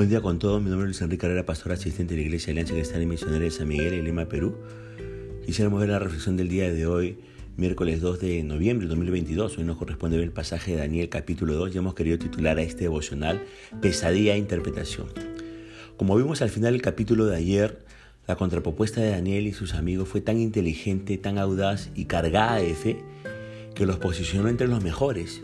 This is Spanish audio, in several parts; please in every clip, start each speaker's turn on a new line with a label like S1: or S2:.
S1: Buen día con todos, mi nombre es Luis Enrique Carrera, pastor asistente de la Iglesia Alianza Cristiana y Misionera de San Miguel en Lima, Perú. Quisiéramos ver la reflexión del día de hoy, miércoles 2 de noviembre de 2022. Hoy nos corresponde ver el pasaje de Daniel capítulo 2 y hemos querido titular a este devocional Pesadilla e Interpretación. Como vimos al final del capítulo de ayer, la contrapropuesta de Daniel y sus amigos fue tan inteligente, tan audaz y cargada de fe que los posicionó entre los mejores,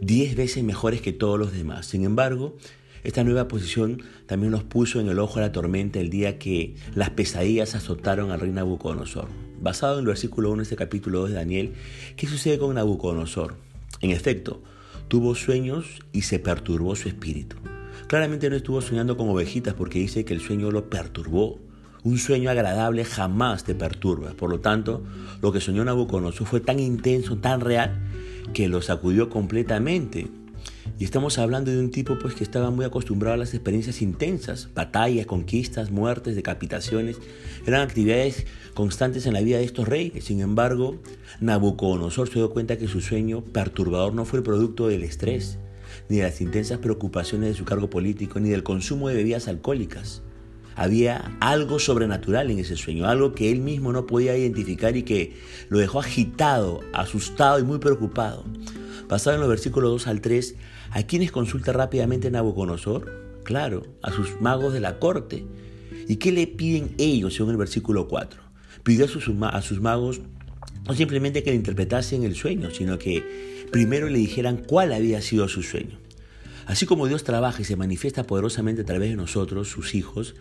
S1: diez veces mejores que todos los demás. Sin embargo, esta nueva posición también nos puso en el ojo de la tormenta el día que las pesadillas azotaron al rey Nabucodonosor. Basado en el versículo 1 de este capítulo 2 de Daniel, ¿qué sucede con Nabucodonosor? En efecto, tuvo sueños y se perturbó su espíritu. Claramente no estuvo soñando con ovejitas porque dice que el sueño lo perturbó. Un sueño agradable jamás te perturba. Por lo tanto, lo que soñó Nabucodonosor fue tan intenso, tan real, que lo sacudió completamente. Y estamos hablando de un tipo pues que estaba muy acostumbrado a las experiencias intensas, batallas, conquistas, muertes, decapitaciones, eran actividades constantes en la vida de estos reyes. Sin embargo, Nabucodonosor se dio cuenta que su sueño perturbador no fue el producto del estrés, ni de las intensas preocupaciones de su cargo político, ni del consumo de bebidas alcohólicas. Había algo sobrenatural en ese sueño, algo que él mismo no podía identificar y que lo dejó agitado, asustado y muy preocupado. Basado en los versículos 2 al 3, ¿a quiénes consulta rápidamente Nabucodonosor? Claro, a sus magos de la corte. ¿Y qué le piden ellos según el versículo 4? Pidió a sus, a sus magos no simplemente que le interpretasen el sueño, sino que primero le dijeran cuál había sido su sueño. Así como Dios trabaja y se manifiesta poderosamente a través de nosotros, sus hijos,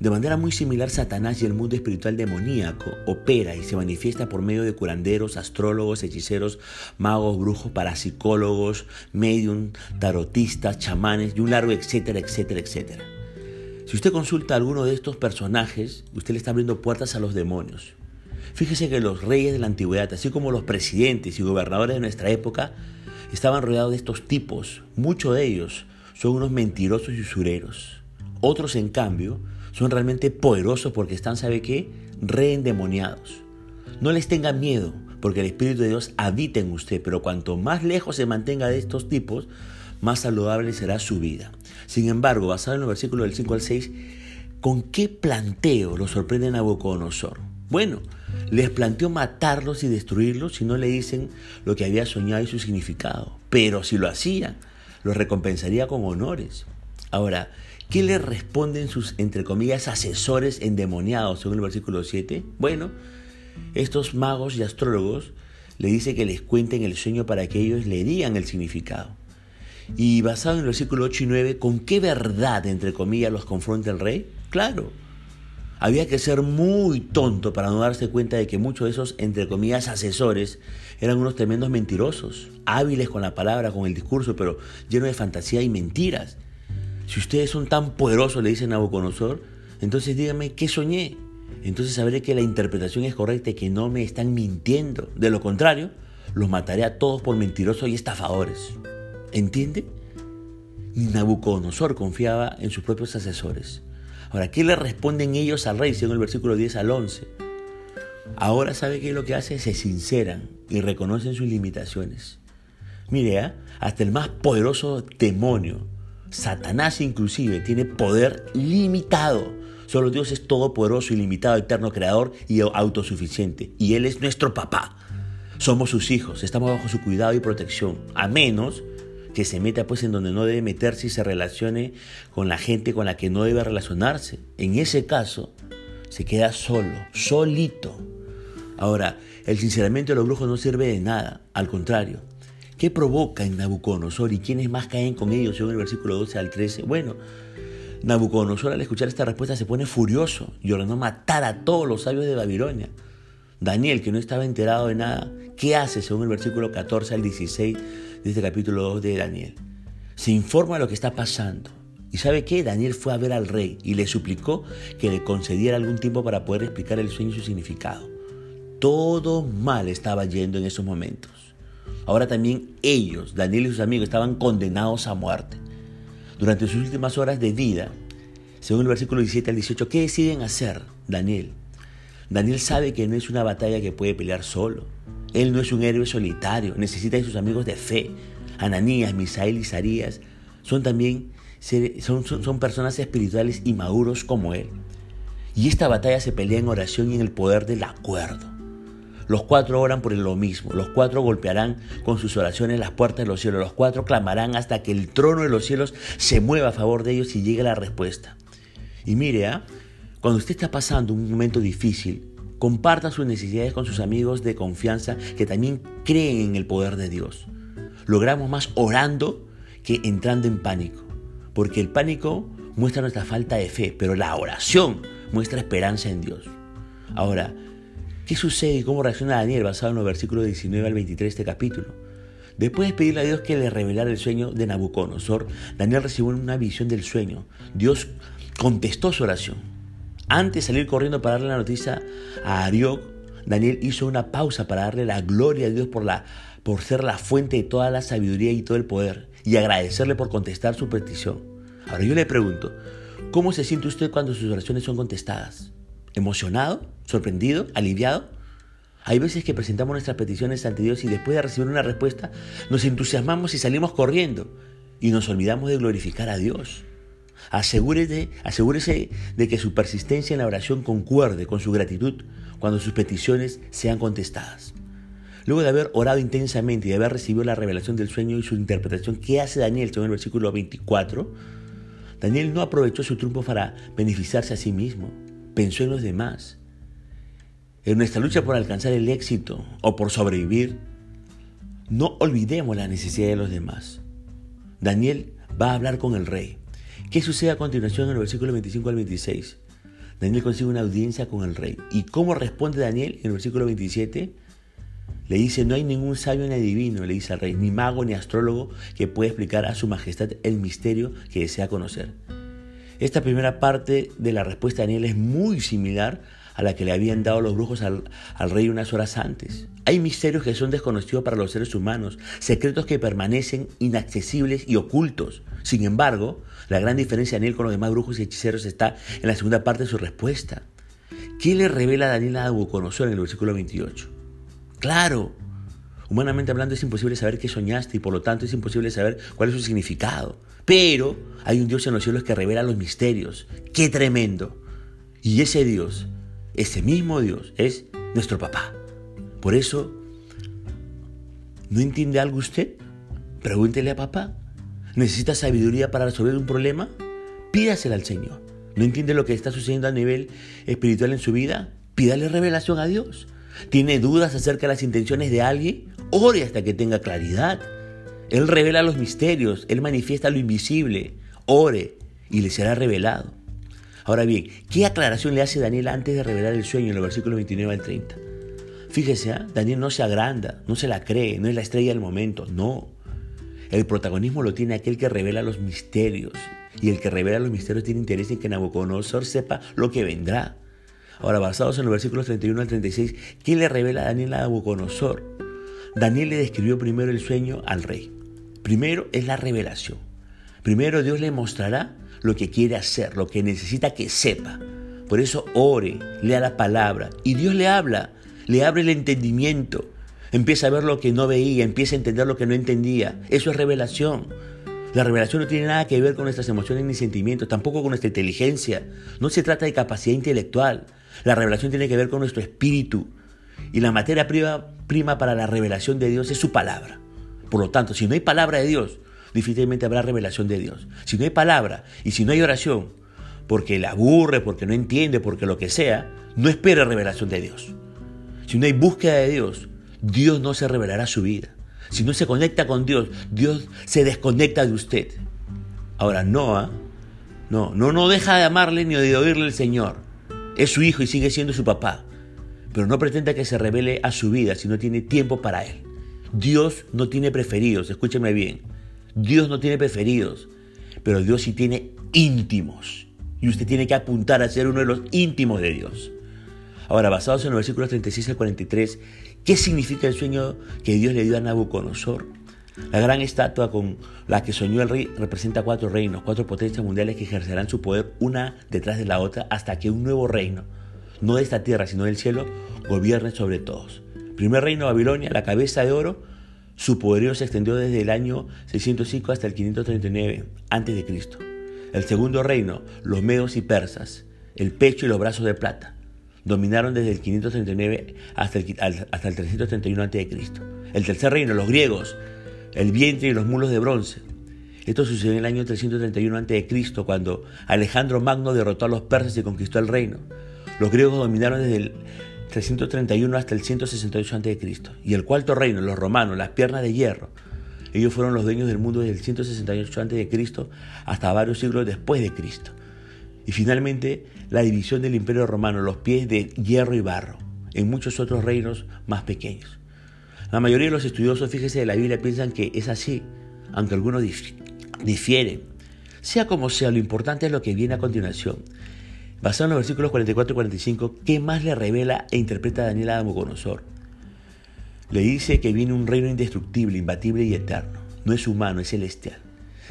S1: de manera muy similar, Satanás y el mundo espiritual demoníaco opera y se manifiesta por medio de curanderos, astrólogos, hechiceros, magos, brujos, parapsicólogos, medium, tarotistas, chamanes y un largo etcétera, etcétera, etcétera. Si usted consulta a alguno de estos personajes, usted le está abriendo puertas a los demonios. Fíjese que los reyes de la antigüedad, así como los presidentes y gobernadores de nuestra época, estaban rodeados de estos tipos. Muchos de ellos son unos mentirosos y usureros. Otros, en cambio, son realmente poderosos porque están, ¿sabe qué? Reendemoniados. No les tenga miedo, porque el Espíritu de Dios habita en usted, pero cuanto más lejos se mantenga de estos tipos, más saludable será su vida. Sin embargo, basado en los versículos del 5 al 6, ¿con qué planteo lo sorprende Nabucodonosor? Bueno, les planteó matarlos y destruirlos si no le dicen lo que había soñado y su significado. Pero si lo hacían, los recompensaría con honores. Ahora, ¿Qué le responden sus, entre comillas, asesores endemoniados, según el versículo 7? Bueno, estos magos y astrólogos le dice que les cuenten el sueño para que ellos le digan el significado. Y basado en el versículo 8 y 9, ¿con qué verdad, entre comillas, los confronta el rey? Claro, había que ser muy tonto para no darse cuenta de que muchos de esos, entre comillas, asesores eran unos tremendos mentirosos, hábiles con la palabra, con el discurso, pero llenos de fantasía y mentiras. Si ustedes son tan poderosos, le dice Nabucodonosor, entonces díganme qué soñé. Entonces sabré que la interpretación es correcta y que no me están mintiendo. De lo contrario, los mataré a todos por mentirosos y estafadores. ¿Entiende? Nabucodonosor confiaba en sus propios asesores. Ahora, ¿qué le responden ellos al rey según el versículo 10 al 11? Ahora sabe que lo que hace, se sinceran y reconocen sus limitaciones. Mire, ¿eh? hasta el más poderoso demonio Satanás inclusive tiene poder limitado. Solo Dios es todopoderoso, ilimitado, eterno, creador y autosuficiente. Y Él es nuestro papá. Somos sus hijos, estamos bajo su cuidado y protección. A menos que se meta pues en donde no debe meterse y se relacione con la gente con la que no debe relacionarse. En ese caso, se queda solo, solito. Ahora, el sinceramiento de los brujos no sirve de nada, al contrario, ¿Qué provoca en Nabucodonosor y quiénes más caen con ellos según el versículo 12 al 13? Bueno, Nabucodonosor al escuchar esta respuesta se pone furioso y ordenó matar a todos los sabios de Babilonia. Daniel, que no estaba enterado de nada, ¿qué hace según el versículo 14 al 16 de este capítulo 2 de Daniel? Se informa de lo que está pasando. ¿Y sabe qué? Daniel fue a ver al rey y le suplicó que le concediera algún tiempo para poder explicar el sueño y su significado. Todo mal estaba yendo en esos momentos. Ahora también ellos, Daniel y sus amigos, estaban condenados a muerte. Durante sus últimas horas de vida, según el versículo 17 al 18, ¿qué deciden hacer Daniel? Daniel sabe que no es una batalla que puede pelear solo. Él no es un héroe solitario, necesita de sus amigos de fe. Ananías, Misael y Sarías son también son, son, personas espirituales y maduros como Él. Y esta batalla se pelea en oración y en el poder del acuerdo. Los cuatro oran por lo mismo, los cuatro golpearán con sus oraciones las puertas de los cielos, los cuatro clamarán hasta que el trono de los cielos se mueva a favor de ellos y llegue la respuesta. Y mire, ¿ah? cuando usted está pasando un momento difícil, comparta sus necesidades con sus amigos de confianza que también creen en el poder de Dios. Logramos más orando que entrando en pánico, porque el pánico muestra nuestra falta de fe, pero la oración muestra esperanza en Dios. Ahora, ¿qué sucede y cómo reacciona Daniel basado en los versículos 19 al 23 de este capítulo? Después de pedirle a Dios que le revelara el sueño de Nabucodonosor, Daniel recibió una visión del sueño. Dios contestó su oración. Antes de salir corriendo para darle la noticia a Arioc, Daniel hizo una pausa para darle la gloria a Dios por, la, por ser la fuente de toda la sabiduría y todo el poder y agradecerle por contestar su petición. Ahora yo le pregunto, ¿cómo se siente usted cuando sus oraciones son contestadas? ¿Emocionado? ¿Sorprendido? ¿Aliviado? Hay veces que presentamos nuestras peticiones ante Dios y después de recibir una respuesta nos entusiasmamos y salimos corriendo y nos olvidamos de glorificar a Dios. Asegúrese, asegúrese de que su persistencia en la oración concuerde con su gratitud cuando sus peticiones sean contestadas. Luego de haber orado intensamente y de haber recibido la revelación del sueño y su interpretación, ¿qué hace Daniel según el versículo 24? Daniel no aprovechó su triunfo para beneficiarse a sí mismo, pensó en los demás. En nuestra lucha por alcanzar el éxito o por sobrevivir, no olvidemos la necesidad de los demás. Daniel va a hablar con el rey. ¿Qué sucede a continuación en el versículo 25 al 26? Daniel consigue una audiencia con el rey. ¿Y cómo responde Daniel en el versículo 27? Le dice, no hay ningún sabio ni adivino, le dice al rey, ni mago ni astrólogo que pueda explicar a su majestad el misterio que desea conocer. Esta primera parte de la respuesta de Daniel es muy similar a la que le habían dado los brujos al, rey unas horas antes. Hay misterios que son desconocidos para los seres humanos, secretos que permanecen inaccesibles y ocultos. Sin embargo, la gran diferencia de Daniel con los demás brujos y hechiceros está en la segunda parte de su respuesta. ¿Qué le revela Daniel a Nabucodonosor en el versículo 28? Claro, humanamente hablando es imposible saber qué soñaste y por lo tanto es imposible saber cuál es su significado. Pero hay un Dios en los cielos que revela los misterios. ¡Qué tremendo! Y ese Dios ese mismo Dios es nuestro papá. Por eso, ¿no entiende algo usted? Pregúntele a papá. ¿Necesita sabiduría para resolver un problema? Pídasela al Señor. ¿No entiende lo que está sucediendo a nivel espiritual en su vida? Pídale revelación a Dios. ¿Tiene dudas acerca de las intenciones de alguien? Ore hasta que tenga claridad. Él revela los misterios, Él manifiesta lo invisible. Ore y le será revelado. Ahora bien, ¿qué aclaración le hace Daniel antes de revelar el sueño en los versículos 29 al 30? Fíjese, ¿ah? Daniel no se agranda, no se la cree, no es la estrella del momento, no. El protagonismo lo tiene aquel que revela los misterios. Y el que revela los misterios tiene interés en que Nabucodonosor sepa lo que vendrá. Ahora, basados en los versículos 31 al 36, ¿qué le revela Daniel a Nabucodonosor? Daniel le describió primero el sueño al rey. Primero es la revelación. Primero Dios le mostrará lo que quiere hacer, lo que necesita que sepa. Por eso ore, lea la palabra y Dios le habla, le abre el entendimiento. Empieza a ver lo que no veía, empieza a entender lo que no entendía. Eso es revelación. La revelación no tiene nada que ver con nuestras emociones ni sentimientos, tampoco con nuestra inteligencia. No se trata de capacidad intelectual. La revelación tiene que ver con nuestro espíritu. Y la materia prima, para la revelación de Dios es su palabra. Por lo tanto, si no hay palabra de Dios, difícilmente habrá revelación de Dios. Si no hay palabra y si no hay oración, porque le aburre, porque no entiende, porque lo que sea, no espera revelación de Dios. Si no hay búsqueda de Dios, Dios no se revelará su vida. Si no se conecta con Dios, Dios se desconecta de usted. Ahora, Noah, no, no, no deja de amarle ni de oírle el Señor. Es su hijo y sigue siendo su papá. Pero no pretenda que se revele a su vida si no tiene tiempo para él. Dios no tiene preferidos, escúcheme bien. Dios no tiene preferidos, pero Dios sí tiene íntimos. Y usted tiene que apuntar a ser uno de los íntimos de Dios. Ahora, basados en los versículos 36 al 43, ¿qué significa el sueño que Dios le dio a Nabucodonosor? La gran estatua con la que soñó el rey representa cuatro reinos, cuatro potencias mundiales que ejercerán su poder una detrás de la otra hasta que un nuevo reino, no de esta tierra sino del cielo, gobierne sobre todos. Primer reino Babilonia, la cabeza de oro, su poderío se extendió desde el año 605 hasta el 539 a.C. El segundo reino, los medos y persas, el pecho y los brazos de plata, dominaron desde el 539 hasta el, hasta el 331 a.C. El tercer reino, los griegos, el vientre y los mulos de bronce. Esto sucedió en el año 331 a.C., cuando Alejandro Magno derrotó a los persas y conquistó el reino. Los griegos dominaron desde el 331 hasta el 168 a.C. Y el cuarto reino, los romanos, las piernas de hierro. Ellos fueron los dueños del mundo desde el 168 a.C. hasta varios siglos después de Cristo. Y finalmente, la división del imperio romano, los pies de hierro y barro, en muchos otros reinos más pequeños. La mayoría de los estudiosos, fíjese de la Biblia, piensan que es así, aunque algunos difieren. Sea como sea, lo importante es lo que viene a continuación. Basado en los versículos 44 y 45, ¿qué más le revela e interpreta Daniel a Nabucodonosor? Le dice que viene un reino indestructible, imbatible y eterno. No es humano, es celestial.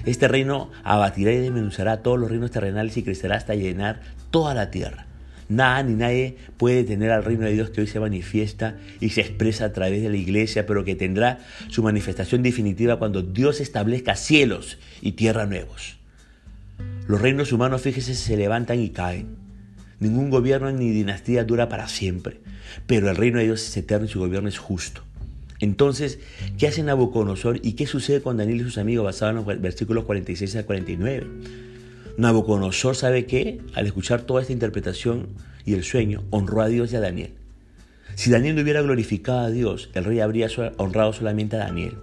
S1: Este reino abatirá y desmenuzará todos los reinos terrenales y crecerá hasta llenar toda la tierra. Nada ni nadie puede detener al reino de Dios que hoy se manifiesta y se expresa a través de la iglesia, pero que tendrá su manifestación definitiva cuando Dios establezca cielos y tierra nuevos. Los reinos humanos, fíjese, se levantan y caen. Ningún gobierno ni dinastía dura para siempre, pero el reino de Dios es eterno y su gobierno es justo. Entonces, ¿qué hace Nabucodonosor y qué sucede con Daniel y sus amigos basado en los versículos 46 al 49? Nabucodonosor sabe que, al escuchar toda esta interpretación y el sueño, honró a Dios y a Daniel. Si Daniel no hubiera glorificado a Dios, el rey habría honrado solamente a Daniel.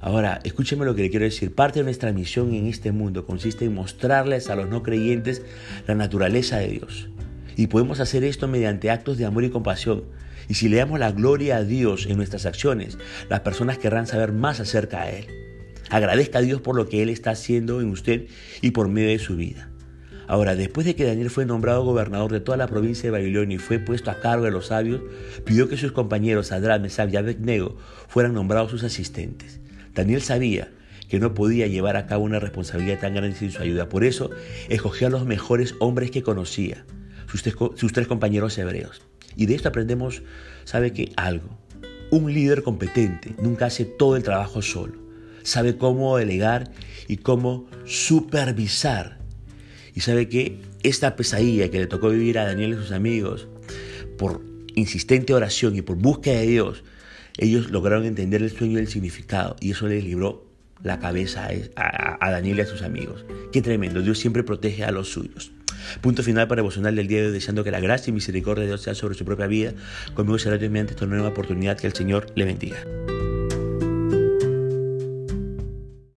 S1: Ahora, escúcheme lo que le quiero decir. Parte de nuestra misión en este mundo consiste en mostrarles a los no creyentes la naturaleza de Dios. Y podemos hacer esto mediante actos de amor y compasión, y si le damos la gloria a Dios en nuestras acciones, las personas querrán saber más acerca de Él. Agradezca a Dios por lo que Él está haciendo en usted y por medio de su vida. Ahora, después de que Daniel fue nombrado gobernador de toda la provincia de Babilonia y fue puesto a cargo de los sabios, pidió que sus compañeros Adram, Mesab y Abednego fueran nombrados sus asistentes. Daniel sabía que no podía llevar a cabo una responsabilidad tan grande sin su ayuda. Por eso escogió a los mejores hombres que conocía, sus tres compañeros hebreos. Y de esto aprendemos, sabe que algo. Un líder competente nunca hace todo el trabajo solo. Sabe cómo delegar y cómo supervisar. Y sabe que esta pesadilla que le tocó vivir a Daniel y sus amigos, por insistente oración y por búsqueda de Dios, ellos lograron entender el sueño y el significado. Y eso les libró la cabeza a, Daniel y a sus amigos. Qué tremendo. Dios siempre protege a los suyos. Punto final para emocional del día de hoy, deseando que la gracia y misericordia de Dios sea sobre su propia vida. Conmigo será Dios mediante esta nueva oportunidad. Que el Señor le bendiga.